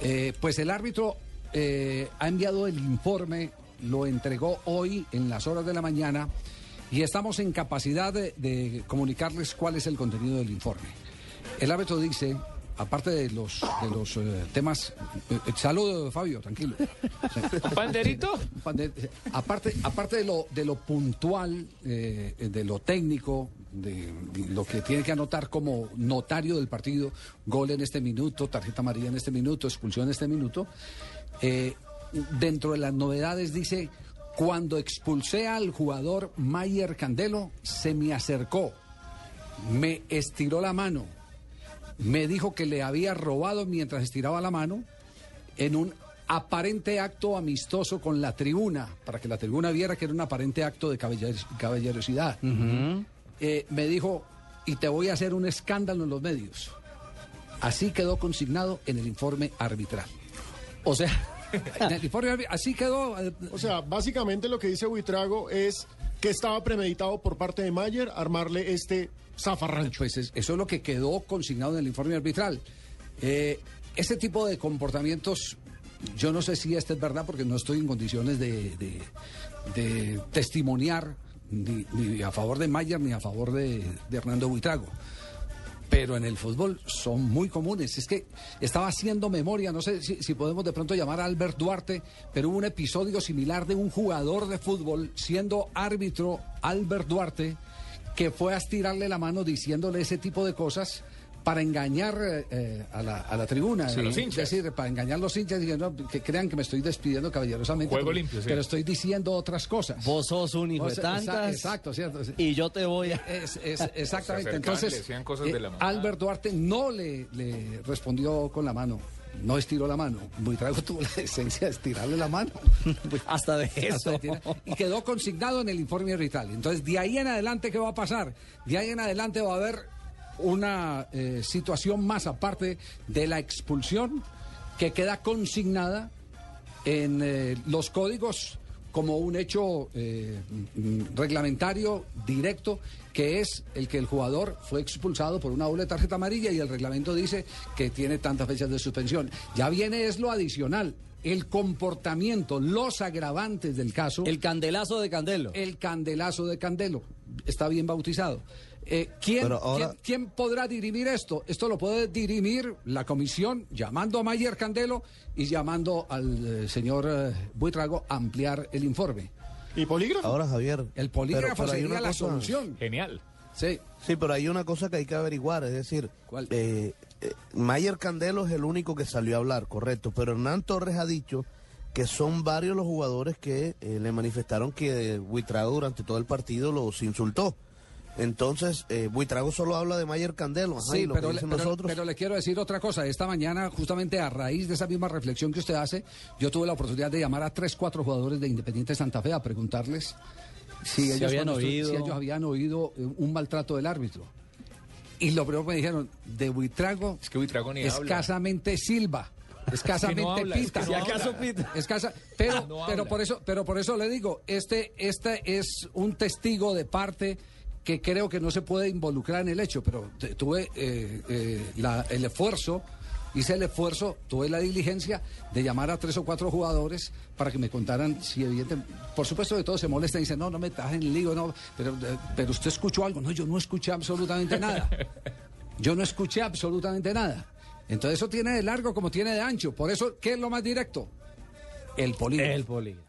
Eh, pues el árbitro eh, ha enviado el informe, lo entregó hoy en las horas de la mañana y estamos en capacidad de, de comunicarles cuál es el contenido del informe. El árbitro dice, aparte de los, de los eh, temas... eh, eh, saludo, Fabio, tranquilo. ¿Panderito? Pande- Aparte, aparte de lo, de lo puntual, eh, de lo técnico, lo que tiene que anotar como notario del partido, gol en este minuto, tarjeta amarilla en este minuto, expulsión en este minuto, eh, dentro de las novedades dice, cuando expulsé al jugador Mayer Candelo, se me acercó, me estiró la mano, me dijo que le había robado mientras estiraba la mano en un aparente acto amistoso con la tribuna, para que la tribuna viera que era un aparente acto de caballeros- caballerosidad. Eh, me dijo, y te voy a hacer un escándalo en los medios. Así quedó consignado en el informe arbitral. O sea, En el informe arbitral, así quedó. eh, O sea, básicamente lo que dice Buitrago es que estaba premeditado por parte de Mayer armarle este zafarrancho. Pues es- eso es lo que quedó consignado en el informe arbitral. Eh, este tipo de comportamientos, yo no sé si este es verdad porque no estoy en condiciones de, de- de testimoniar ni, a favor de Mayer ni a favor de, de Hernando Buitrago. Pero en el fútbol son muy comunes. Es que estaba haciendo memoria, no sé si, si podemos de pronto llamar a Albert Duarte, pero hubo un episodio similar de un jugador de fútbol siendo árbitro Albert Duarte que fue a estirarle la mano diciéndole ese tipo de cosas para engañar eh, eh, a, la, a la tribuna. Sí. A los Es hinchas. decir, para engañar a los hinchas y no, que crean que me estoy despidiendo caballerosamente. Juego pero, limpio, sí. pero estoy diciendo otras cosas. vos sos un hijo Vos- de tantas. Exacto, cierto. Y yo te voy a. Es, es- exactamente. Entonces, cosas eh, de la mamá. Albert Duarte no le, le respondió con la mano. No estiró la mano. Buitrago tuvo la decencia de estirarle la mano. Hasta de Hasta eso. y quedó consignado en el informe arbitral. Entonces, de ahí en adelante, ¿qué va a pasar? De ahí en adelante va a haber una eh, situación más aparte de la expulsión que queda consignada en eh, los códigos como un hecho eh, reglamentario directo que es el que el jugador fue expulsado por una doble tarjeta amarilla y el reglamento dice que tiene tantas fechas de suspensión. Ya viene es lo adicional, el comportamiento, los agravantes del caso, El candelazo de Candelo. el candelazo de Candelo, está bien bautizado. Eh, ¿quién, Pero ahora- quién- quién podrá dirimir esto? Esto lo puede dirimir la comisión llamando a Mayer Candelo y llamando al eh, señor eh, Buitrago a ampliar el informe. ¿Y polígrafo? Ahora, Javier. El polígrafo pero- pero hay sería la cosa- solución. Genial. Sí. Sí, pero hay una cosa que hay que averiguar, es decir, ¿Cuál? eh, eh, Mayer Candelo es el único que salió a hablar, correcto, pero Hernán Torres ha dicho que son varios los jugadores que eh, le manifestaron que Buitrago durante todo el partido los insultó. Entonces, eh, Buitrago solo habla de Mayer Candelo, ajá, y Sí, lo pero, que le- dicen pero- nosotros. pero le quiero decir otra cosa. Esta mañana, justamente a raíz de esa misma reflexión que usted hace, yo tuve la oportunidad de llamar a tres, cuatro jugadores de Independiente Santa Fe a preguntarles si, Si ellos, habían oído. si ellos habían oído un maltrato del árbitro. Y lo primero que me dijeron, de Buitrago, Es que Buitrago ni habla. escasamente Silva. Escasamente habla, es que pita. no Si acaso habla. pita. Escasa- pero, No pero por eso, pero por eso le digo, este, este es un testigo de parte que creo que no se puede involucrar en el hecho, pero tuve eh, eh, la- el esfuerzo, hice el esfuerzo, tuve la diligencia de llamar a tres o cuatro jugadores para que me contaran si evidente, por supuesto que todos se molestan y dicen, no, no me estás en lío, no, pero, eh, pero usted escuchó algo, no, yo no escuché absolutamente nada. Yo no escuché absolutamente nada. Entonces eso tiene de largo como tiene de ancho. Por eso, ¿qué es lo más directo? El polígrafo. El polígrafo.